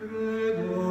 del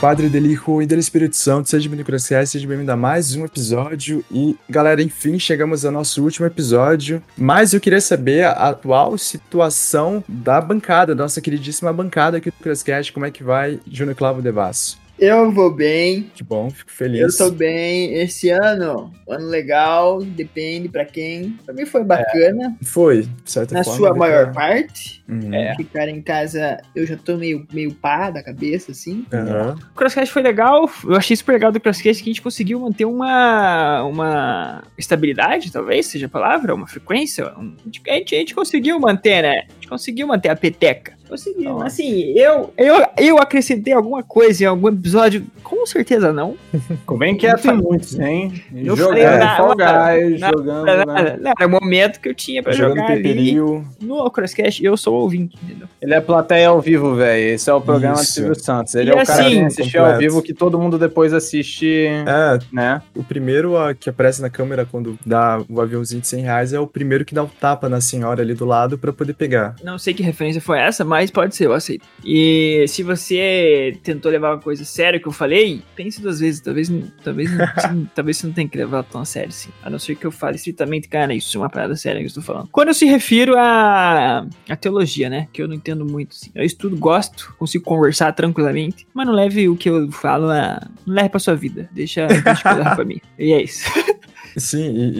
Padre, del e del Espírito Santo. Seja bem-vindo ao seja bem-vindo a mais um episódio. E, galera, enfim, chegamos ao nosso último episódio. Mas eu queria saber a atual situação da bancada, da nossa queridíssima bancada aqui do Crascast. Como é que vai, Júnior Clavo Devasso? Eu vou bem. Que bom, fico feliz. Eu tô bem. Esse ano, ano legal, depende pra quem. Pra mim foi bacana. É, foi, de certa Na forma. sua maior parte. Uhum. É. Ficar em casa, eu já tô meio, meio pá da cabeça, assim. Uhum. O Crosscast foi legal. Eu achei super legal do Crosscast que a gente conseguiu manter uma, uma estabilidade, talvez seja a palavra, uma frequência. Um, a, gente, a gente conseguiu manter, né? A gente conseguiu manter a peteca. Conseguiu. Nossa. Assim, eu, eu, eu acrescentei alguma coisa em algum episódio? Com certeza não. Ficou bem quieto em muitos, hein? Não jogando Fall Guys, jogando... Nada, era o momento que eu tinha pra jogando jogar ali. No Crosscast, eu sou o ouvinte, entendeu? Ele é plateia ao vivo, velho. Esse é o programa do Silvio Santos. Ele E é o cara assim, que vem assistir completo. ao vivo que todo mundo depois assiste, É, né? o primeiro a, que aparece na câmera quando dá o aviãozinho de 100 reais é o primeiro que dá o tapa na senhora ali do lado pra poder pegar. Não sei que referência foi essa, mas pode ser, eu aceito. E se você tentou levar uma coisa séria que eu falei, pense duas vezes. Talvez, talvez, não- talvez você não tenha que levar tão a sério, assim. A não ser que eu fale estritamente, cara, isso é uma parada séria que eu estou falando. Quando eu se refiro à, à teologia, né? Que eu não entendo muito, assim. Eu estudo, gosto, consigo conversar tranquilamente, mas não leve o que eu falo a. Não leve pra sua vida. Deixa, deixa eu levar pra mim. E é isso. Sim, e,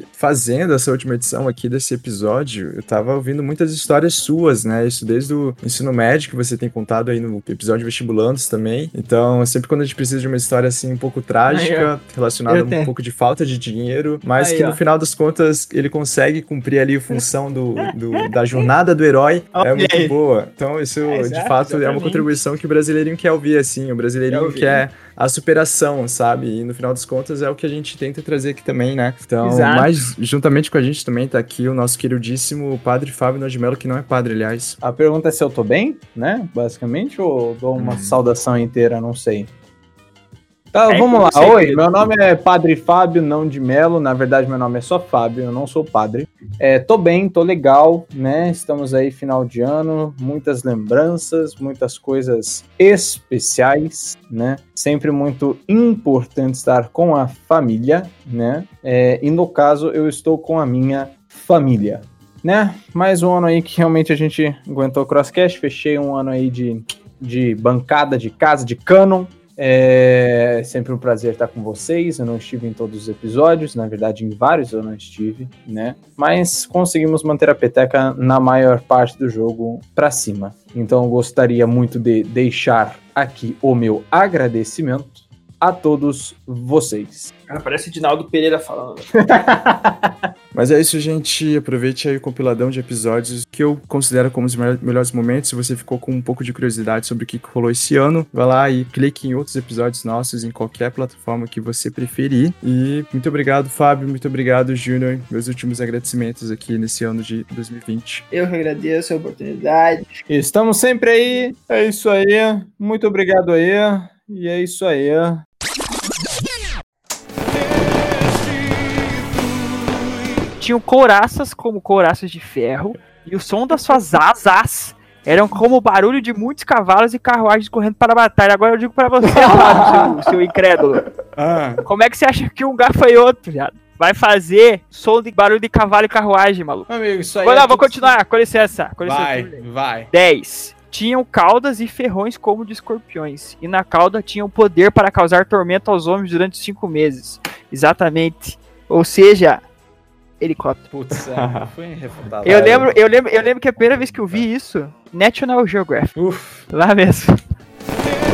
e fazendo essa última edição aqui desse episódio, eu tava ouvindo muitas histórias suas, né? Isso desde o ensino médio que você tem contado aí no episódio Vestibulandos também. Então, sempre quando a gente precisa de uma história assim um pouco trágica, relacionada a um tenho. pouco de falta de dinheiro, mas Aí, que ó. no final das contas ele consegue cumprir ali a função do, do- da jornada do herói, é muito aí. boa. Então, isso É, de fato é uma contribuição que o brasileirinho quer ouvir, assim. O brasileirinho Quer ouvir. quer a superação, sabe? E no final das contas é o que a gente tenta trazer aqui também, né? Então, Exato. mas juntamente com a gente também tá aqui o nosso queridíssimo padre Fábio Nojimelo, que não é padre, aliás. A pergunta é se eu tô bem, né? Basicamente, ou dou uma Hum. saudação inteira, não sei. Tá, É, vamos lá. Oi, meu nome é Padre Fábio, não de Melo. Na verdade, meu nome é só Fábio, eu não sou padre. É, tô bem, tô legal, né? Estamos aí final de ano, muitas lembranças, muitas coisas especiais, né? Sempre muito importante estar com a família, né? É, e no caso, eu estou com a minha família, né? Mais um ano aí que realmente a gente aguentou o Crosscast, fechei um ano aí de, de bancada, de casa, de canon. É sempre um prazer estar com vocês. Eu não estive em todos os episódios, na verdade, em vários eu não estive, né? Mas conseguimos manter a peteca na maior parte do jogo para cima. Então gostaria muito de deixar aqui o meu agradecimento a todos vocês. Cara, parece Dinaldo Pereira falando. Mas é isso, gente. Aproveite aí o compiladão de episódios que eu considero como os me- melhores momentos. Se você ficou com um pouco de curiosidade sobre o que que rolou esse ano, vai lá e clique em outros episódios nossos em qualquer plataforma que você preferir. E muito obrigado, Fábio. Muito obrigado, Júnior. Meus últimos agradecimentos aqui nesse ano de 2020. Eu que agradeço a oportunidade. Estamos sempre aí. É isso aí. Muito obrigado aí. E é isso aí. tinham couraças como couraças de ferro, e o som das suas asas eram como o barulho de muitos cavalos e carruagens correndo para a batalha. Agora eu digo para você, Flávio, seu, seu incrédulo. Ah, Como é que você acha que um gafanhoto, viado, vai fazer som de barulho de cavalo e carruagem, maluco? Amigo, isso aí. Vou, é lá, vou continuar, com licença. Com licença. Vai, vai. 10. Tinham caudas e ferrões como de escorpiões, e na cauda tinham poder para causar tormento aos homens durante cinco meses. Exatamente. Ou seja, helicóptero. Putz, é, foi. Eu lembro, eu, lembro, eu lembro que a primeira vez que eu vi isso, National Geographic. Uf. Lá mesmo.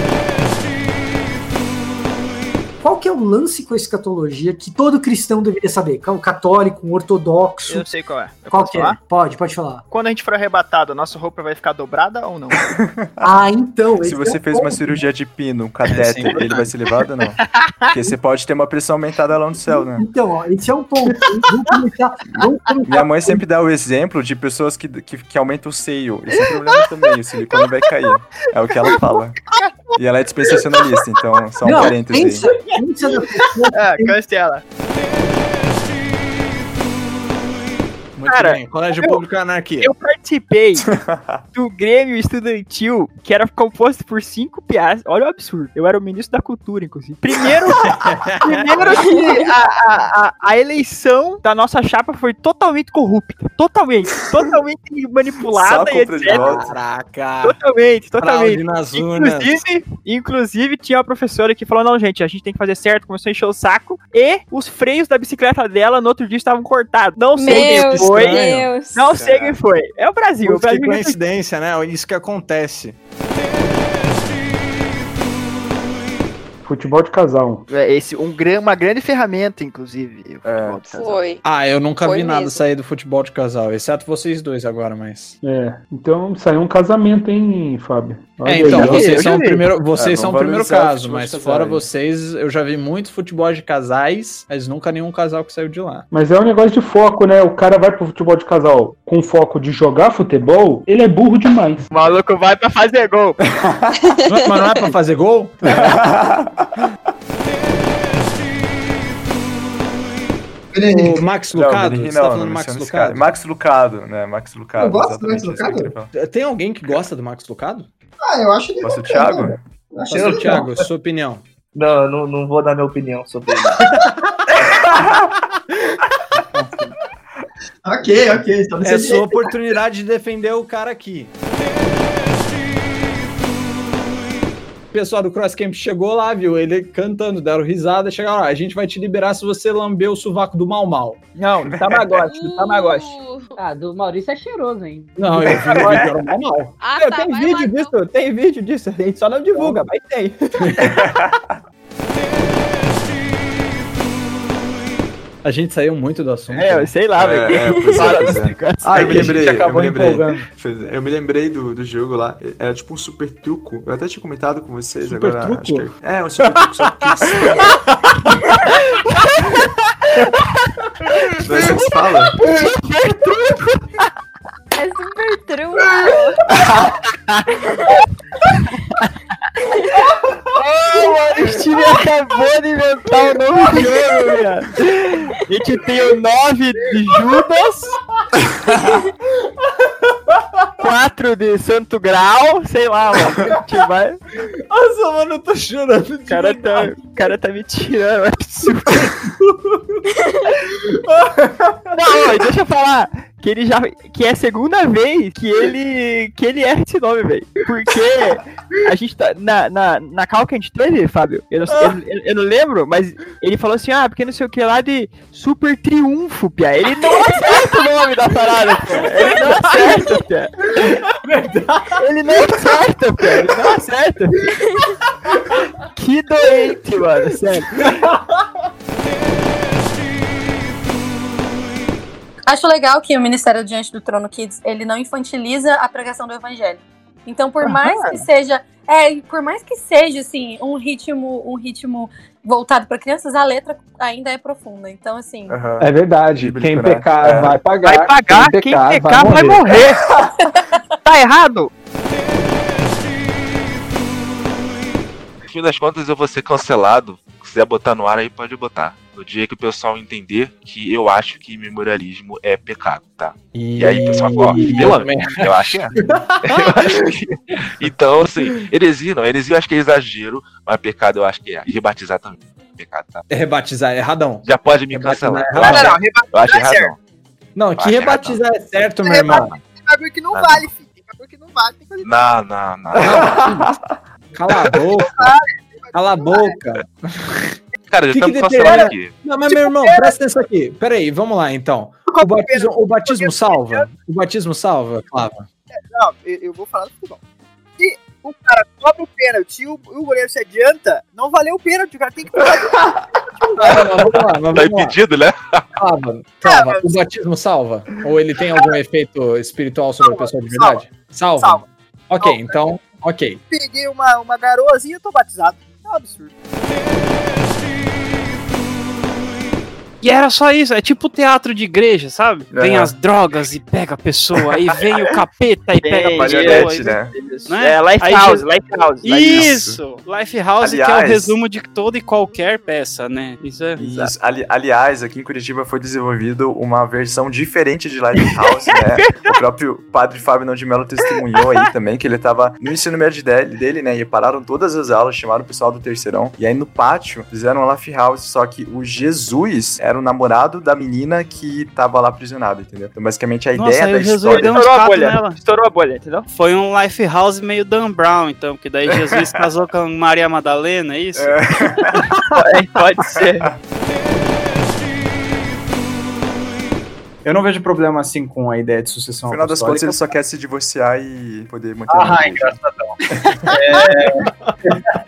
que é o lance com a escatologia que todo cristão deveria saber? O católico, um ortodoxo. Eu sei qual é. Eu Qual que é? falar? Pode, pode falar. Quando a gente for arrebatado, a nossa roupa vai ficar dobrada ou não? Ah, então. Se você é fez uma cirurgia de pino, um Sim, catéter, ele vai ser levado ou não? Porque você pode ter uma pressão aumentada lá no céu, né? Então, ó, esse é um ponto. Vamos começar. Vamos começar Minha mãe sempre dá o exemplo de pessoas que, que, que aumentam o seio. Esse é um problema também, o silicone vai cair. É o que ela fala. E ela é dispensacionalista, então só um Não, parênteses pensa, aí. pensa na pessoa ah, cancela. Muito Cara, bem. Colégio eu- Público Anarquia. Eu participei do Grêmio Estudantil, que era composto por cinco piás. Olha o absurdo. Eu era o ministro da cultura, inclusive. Primeiro, primeiro que a, a, a, a eleição da nossa chapa foi totalmente corrupta. Totalmente. Totalmente Só manipulada e etc. Caraca. Totalmente, totalmente. Inclusive, inclusive, tinha uma professora que falou: não, gente, a gente tem que fazer certo, começou a encher o saco. E os freios da bicicleta dela no outro dia estavam cortados. Não sei Meu quem foi. Deus. Não sei quem foi. É o Brasil. O que Brasil coincidência, né? Isso que acontece. Futebol de casal. É esse, um, uma grande ferramenta, inclusive. É. Foi. Ah, eu nunca Foi vi nada mesmo. sair do futebol de casal, exceto vocês dois agora, mas. É. Então saiu um casamento, hein, Fábio? É, então, ó. vi, vocês eu são o primeiro, vocês É, são o primeiro caso, mas casais. fora vocês, eu já vi muito futebol de casais, mas nunca nenhum casal que saiu de lá. Mas é um negócio de foco, né? O cara vai pro futebol de casal com foco de jogar futebol, ele é burro demais. O maluco vai pra fazer gol. Não mas não é pra fazer gol? O Max Lucado? Não, Você tá não, falando não Max. Lucado? Max Lucado, né? Max Lucado. Eu gosto do Max Lucado. Tem alguém que gosta do Max Lucado? Ah, eu acho ele Posso o Thiago? Eu acho legal. Thiago, sua opinião. Não, eu não, não vou dar minha opinião sobre ele. Ok, ok. Então É sua oportunidade de defender o cara aqui. O pessoal do Cross Camp chegou lá, viu? Ele cantando, deram risada, chegaram lá. A gente vai te liberar se você lamber o sovaco do Mal Mal. Não, do Tamagotchi, do Tamagotchi. Uh. Ah, do Maurício é cheiroso, hein? Não, eu vi no vídeo, era o Mal Mal. Ah, tá, vai vídeo lá, então. disso, tem vídeo disso. A gente só não divulga, mas tem. A gente saiu muito do assunto. É, eu sei lá, velho. É, é, é, é. Ah, eu me lembrei, eu me lembrei. é, Eu me lembrei do, do jogo lá. Era tipo um super truco. Eu até tinha comentado com vocês Super agora. truco? acho que é, é, um super truco, só que. Não é assim que se fala? É super true. Mano, o time acabou de inventar um novo jogo, viado. A gente tem o 9 de Judas. 4 de Santo Grau, sei lá, mano. A gente vai. Nossa, mano, eu tô chorando. O cara tá, o cara tá me tirando. é absurdo. Não, deixa eu falar. Que ele já. Que é a segunda vez que ele. Que ele erra esse nome, velho. Porque a gente tá. Na, na, na cal que a gente teve, Fábio, eu não, eu, eu- eu não lembro, mas ele falou assim: ah, porque não sei o que lá de Super Triunfo, Pia. Ele não acerta o nome da parada, pia. Ele não acerta, Pia. Ele não acerta, Pia. Ele não acerta. Que doente, mano, sério. Acho legal que o Ministério Diante do Trono Kids, ele não infantiliza a pregação do evangelho. Então, por mais que seja, é, por mais que seja assim, um ritmo, um ritmo voltado para crianças, a letra ainda é profunda. Então, assim, Aham. É verdade. Bíblico, Quem né? pecar É. vai pagar. Vai pagar, quem pecar vai morrer. tá errado? No fim das contas, eu vou ser cancelado. Se quiser botar no ar aí, pode botar. No dia que o pessoal entender que eu acho que memorialismo é pecado, tá? E aí o pessoal fala, ó, pelo menos, eu acho que é. Eu acho que- Então, assim, heresia não, heresia eu acho que é exagero, mas pecado eu acho que é. E rebatizar também é pecado, tá? É rebatizar, é erradão. Já pode me Rebatizar cancelar. é Eu errado. acho, Não, não, eu acho rebatizar é erradão. Não, que rebatizar é certo, meu irmão. Tem bagulho que não Ah, vale, filho. Tem bagulho que não vale. Tem coisa Não, não, não. Cala a boca. Cala a boca. Cara, já estamos cancelando aqui. Não, mas meu irmão, presta atenção aqui. Peraí, vamos lá então. O batismo, o batismo salva? O batismo salva, Flávio? Não, eu, vou falar do futebol. Se o cara cobra o pênalti e o, o goleiro se adianta, não valeu o pênalti, o cara tem que mas Tá vamos lá. impedido, né? Salva, salva. O batismo salva? Ou ele tem algum efeito espiritual sobre a pessoa de verdade? Salva. Salva. Ok, Salva. então, ok. peguei uma, uma garoazinha e tô batizado. É um absurdo. E era só isso, é tipo teatro de igreja, sabe? Vem as drogas e pega a pessoa, aí vem o capeta e pega a Bem, pessoa. Aí- né? Né? É, Life Aí House, já- Life House. Life Isso! Lifehouse, que é o Aliás- resumo de toda e qualquer peça, né? Isso é. Isso. Ali- aliás, aqui em Curitiba foi desenvolvido uma versão diferente de Lighthouse, né? O próprio padre Fábio Não de Mello testemunhou aí também que ele tava no ensino médio dele, dele, né? E pararam todas as aulas, chamaram o pessoal do terceirão. E aí no pátio fizeram uma House, só que o Jesus era o namorado da menina que tava lá aprisionado, entendeu? Então basicamente a Nossa, ideia da o Jesus história. deu um Estourou a bolha. nela. Estourou a bolha, entendeu? Foi um Lifehouse meio Dan Brown, então, porque daí Jesus casou com Maria Madalena, é isso? É, pode ser. Eu não vejo problema assim com a ideia de sucessão No final das contas, ele só quer se divorciar e poder manter Ah, a igreja.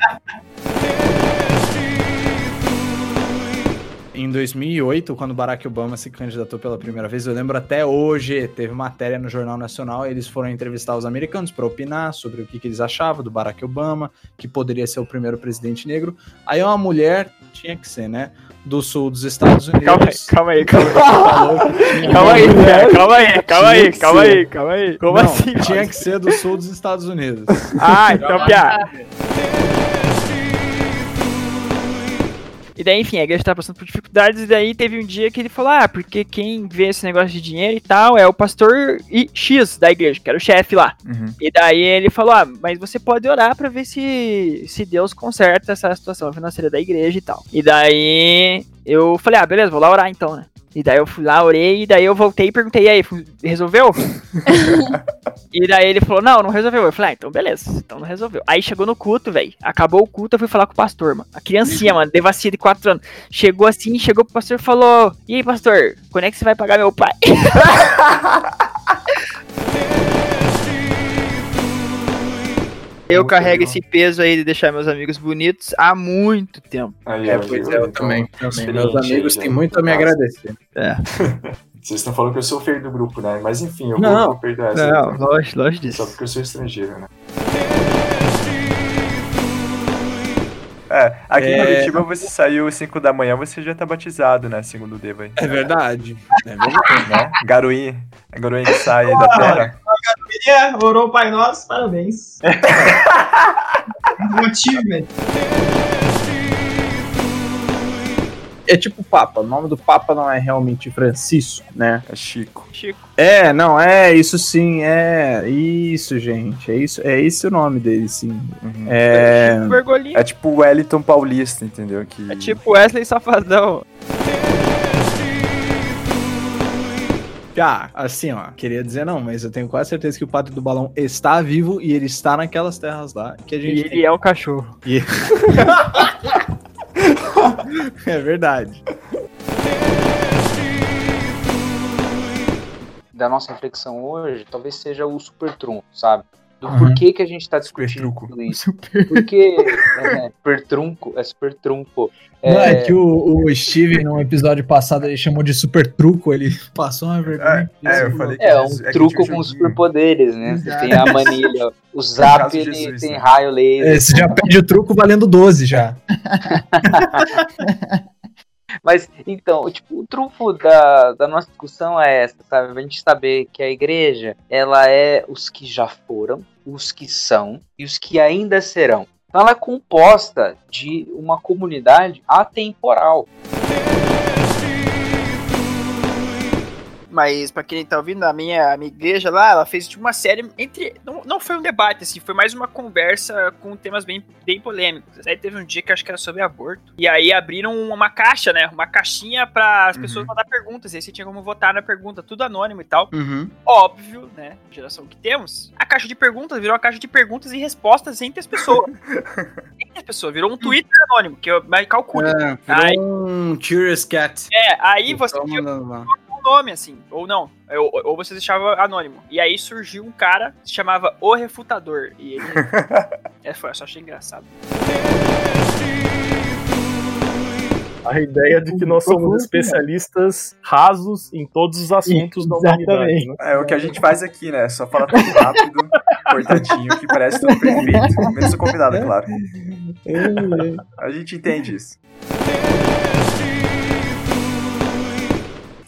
Em 2008, quando Barack Obama se candidatou pela primeira vez, eu lembro até hoje, teve matéria no Jornal Nacional, eles foram entrevistar os americanos para opinar sobre o que, que eles achavam do Barack Obama, que poderia ser o primeiro presidente negro. Aí uma mulher, tinha que ser, né, do sul dos Estados Unidos. Calma aí, calma aí, calma tinha Calma aí, calma aí, calma aí, calma aí, calma aí. Como Não, assim? Tinha que ser do sul dos Estados Unidos. Ah, então piada. E daí, enfim, a igreja tava passando por dificuldades, e daí teve um dia que ele falou, ah, porque quem vê esse negócio de dinheiro e tal é o pastor X da igreja, que era o chefe lá. Uhum. E daí ele falou, ah, mas você pode orar pra ver se, se Deus conserta essa situação financeira da igreja e tal. E daí eu falei, ah, beleza, vou lá orar então, né? E daí eu fui lá, orei, e daí eu voltei e perguntei, e aí, resolveu? e daí ele falou, não, não resolveu. Eu falei, ah, então beleza, então não resolveu. Aí chegou no culto, velho, acabou o culto, eu fui falar com o pastor, mano. A criancinha, mano, devassia de 4 anos. Chegou assim, chegou pro pastor e falou, e aí, pastor, quando é que você vai pagar meu pai? Eu Muito carrego legal. esse peso aí de deixar meus amigos bonitos há muito tempo. Aí, É, pois é, eu Então, também. também. Meus amigos têm muito a me agradecer. Vocês estão falando que eu sou o feio do grupo, né? Mas enfim, eu Não, vou, perdoar essa. Não, então. longe, longe Só disso. porque eu sou estrangeiro, né? É, aqui em É. Curitiba você saiu às 5 da manhã, você já tá batizado, né? Segundo o Deva aí. É verdade. É verdade. Né? Garoinha. A garoinha que sai da terra. É, orou o Pai Nosso, parabéns. Motivo, velho. É tipo Papa. O nome do Papa não é realmente Francisco, né? É Chico. Chico. É, não, é isso sim, é isso, gente. É isso, é esse o nome dele, sim. Uhum. É, Chico Bergoglio. É tipo o Wellington Paulista, entendeu? Que... É tipo Wesley Safadão. Ah, assim, ó, queria dizer não, mas eu tenho quase certeza que o Padre do Balão está vivo e ele está naquelas terras lá que a E gente ele é um cachorro. tem. É verdade. da nossa reflexão hoje talvez seja o super trunfo, sabe? Do Uhum. porquê que a gente tá discutindo tudo isso. Porque é, super trunco é super trunfo. Não, é que o, o Steve, no episódio passado, ele chamou de super truco, ele passou uma vergonha. É, eu falei que É um é truco com joguinho. superpoderes, né? Você tem a manilha, o zap ele Jesus, tem né? raio laser. É, você já pede o truco valendo 12 já. Mas, então, tipo, o trunfo da, da nossa discussão é essa, sabe? A gente saber que a igreja, ela é os que já foram, os que são e os que ainda serão. Então ela é composta de uma comunidade atemporal. Mas pra quem tá ouvindo, a minha, a minha igreja lá, ela fez tipo, uma série entre. Não, não foi um debate, assim, foi mais uma conversa com temas bem, bem polêmicos. Aí teve um dia que acho que era sobre aborto. E aí abriram uma caixa, né? Uma caixinha para as pessoas mandar perguntas. E aí você tinha como votar na pergunta, tudo anônimo e tal. Uhum. Óbvio, né? Geração que temos. A caixa de perguntas virou uma caixa de perguntas e respostas entre as pessoas. entre as pessoas. Virou um Twitter anônimo, que eu mas calcule. É, Aí- virou um Curious Cat. É, aí você Então, nome, assim. Ou não. Ou, ou você deixava anônimo. E aí surgiu um cara que se chamava O Refutador. E ele. é, foi, eu só achei engraçado. A ideia de que nós somos especialistas rasos em todos os assuntos da humanidade. Né? É o que a gente faz aqui, né? Só fala tudo rápido, cortadinho, que parece tudo perfeito. Menos o convidado, é claro. A gente entende isso.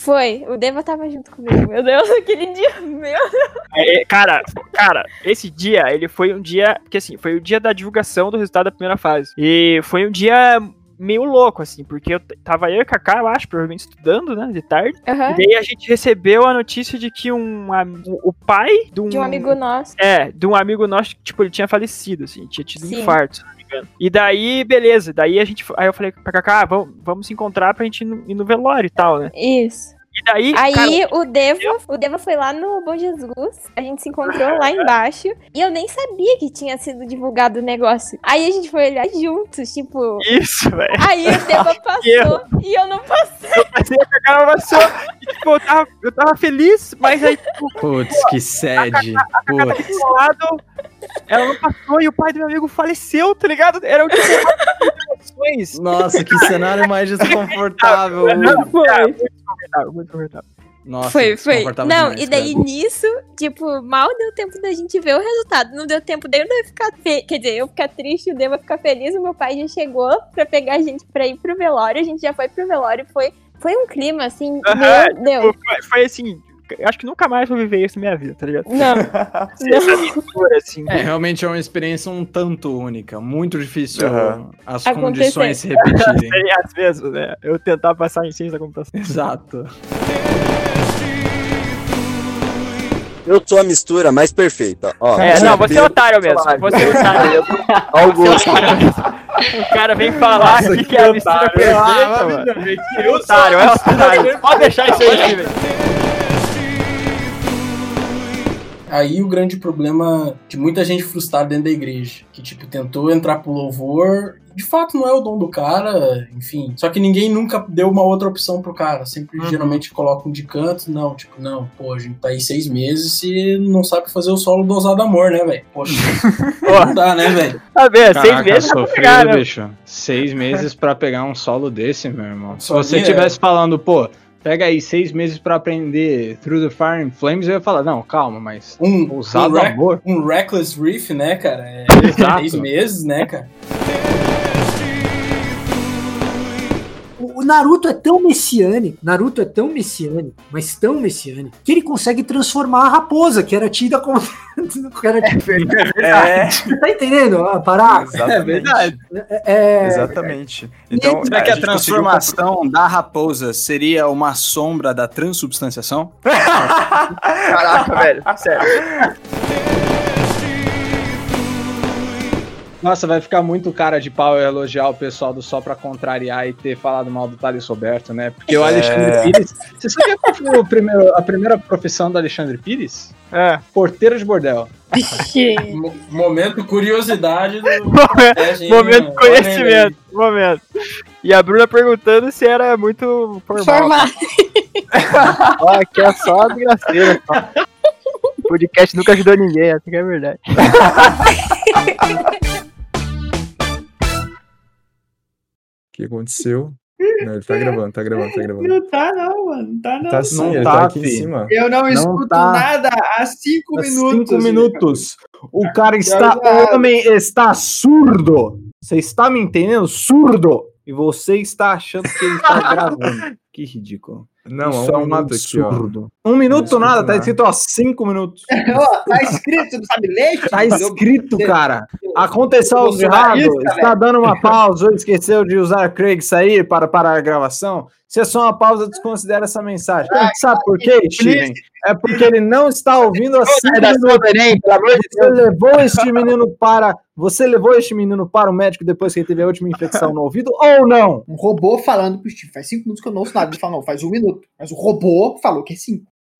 Foi, o Deva tava junto comigo, meu Deus, aquele dia, meu Deus. É, é, cara, cara, esse dia, ele foi um dia, porque assim, foi o dia da divulgação do resultado da primeira fase. E foi um dia meio louco, assim, porque eu tava eu e a Kaká, eu acho, provavelmente estudando, né, de tarde. Aham. E daí a gente recebeu a notícia de que um, am- o pai de um... De um amigo nosso. É, de um amigo nosso, que, tipo, ele tinha falecido, assim, tinha tido Sim. um infarto, se não me engano. E daí, beleza, daí a gente, aí eu falei pra Kaká, ah, vamos, vamos se encontrar pra gente ir no, ir no velório e tal, né? Isso. E daí, Aí cara, o Devo, o Devo foi lá no Bom Jesus, a gente se encontrou lá embaixo, e eu nem sabia que tinha sido divulgado o negócio. Aí a gente foi olhar juntos, tipo. Isso, velho. Aí o Devo passou e eu não passei. Eu passei a Kaká passou, tipo, eu tava, eu tava feliz, mas aí, tipo, Putz, que sede. Putz. do lado, ela não passou e o pai do meu amigo faleceu, tá ligado? Era o tipo emoções. Nossa, que cenário mais desconfortável. Foi. Muito desconfortável, muito desconfortável. Nossa, foi, foi. Não, demais, e daí cara. nisso, tipo, mal deu tempo da gente ver o resultado. Não deu tempo daí eu Devo ficar. Fe... Quer dizer, eu ficar triste, o Devo ficar feliz. O meu pai já chegou pra pegar a gente pra ir pro velório. A gente já foi pro velório. Foi, foi um clima assim. Aham, Meu Deus. tipo, foi, foi assim, eu acho que nunca mais vou viver isso na minha vida, tá ligado? Não. Essa mistura, assim. É, realmente é uma experiência um tanto única. Muito difícil as Acontecer. condições se repetirem. Seria às vezes, né? Eu tentar passar em ciência da computação. Exato. Eu sou a mistura mais perfeita. Ó, É, não, você é otário mesmo. Você é otário. Augusto. O cara vem falar Nossa, aqui que que é a mistura perfeita, mano. que É otário, é otário. Pode deixar isso aí, velho. Aí o grande problema de muita gente frustrada dentro da igreja, que tipo tentou entrar pro louvor, de fato não é o dom do cara, enfim. Só que ninguém nunca deu uma outra opção pro cara, sempre Uhum. geralmente colocam de canto, não, tipo, não, pô, a gente tá aí seis meses e não sabe fazer o solo do ousado amor, né, velho? Poxa, não dá, né, velho? Tá vendo? Caraca, Seis meses pra sofrido, pegar, né? bicho. Seis meses pra pegar um solo desse, meu irmão. Se você é. estivesse falando, pô, pega aí seis meses pra aprender Through the Fire and Flames, eu ia falar, não, calma, mas Um, ousado um, amor. um Reckless Riff, né, cara? É, Exato. seis meses, né, cara? O Naruto é tão messiânico, Naruto é tão messiânico, mas tão messiânico, que ele consegue transformar a raposa, que era tida como. que era tida- É. Tá entendendo a parada? Exatamente. É verdade. É, Exatamente. Então, Será que a conseguiu transformação da raposa seria uma sombra da transubstanciação? Caraca, velho. Sério. Nossa, vai ficar muito cara de pau eu elogiar o pessoal do Só Pra Contrariar e ter falado mal do Thales Roberto, né? Porque o É. Alexandre Pires. Você sabia qual foi o primeiro, a primeira profissão do Alexandre Pires? É. Porteiro de bordel. Mo- Momento curiosidade do. hein, Momento mano? conhecimento. Momento. E a Bruna perguntando se era muito formal. Formal. Ó, aqui é só desgraceira. só. O podcast nunca ajudou ninguém, essa que é a verdade. Que aconteceu? Não, ele tá gravando, tá gravando, tá gravando. Não tá, não, mano. Não tá, não. Tá sim, Não ele tá, tá aqui em fi. cima. Eu não, Não escuto tá. nada há cinco Há minutos. Cinco minutos. O cara está. Já- O homem está surdo. Você está me entendendo? Surdo. E você está achando que ele está gravando. Que ridículo. Não, Isso um é um minuto aqui, absurdo. Um minuto escuto nada, tá escrito ó, cinco minutos. Tá escrito, sabe ler? Tá escrito, cara. Aconteceu algo errado, está dando uma pausa esqueceu de usar Craig sair para parar a gravação. Se é só uma pausa, desconsidera essa mensagem. Sabe por quê, Steven? É porque ele não está ouvindo assim. Você levou este menino para. Você levou este menino para o médico depois que ele teve a última infecção no ouvido ou não? Um robô falando pro Steve. Faz cinco minutos que eu não ouço nada. Ele fala, não, faz um minuto. Mas o robô falou que é cinco.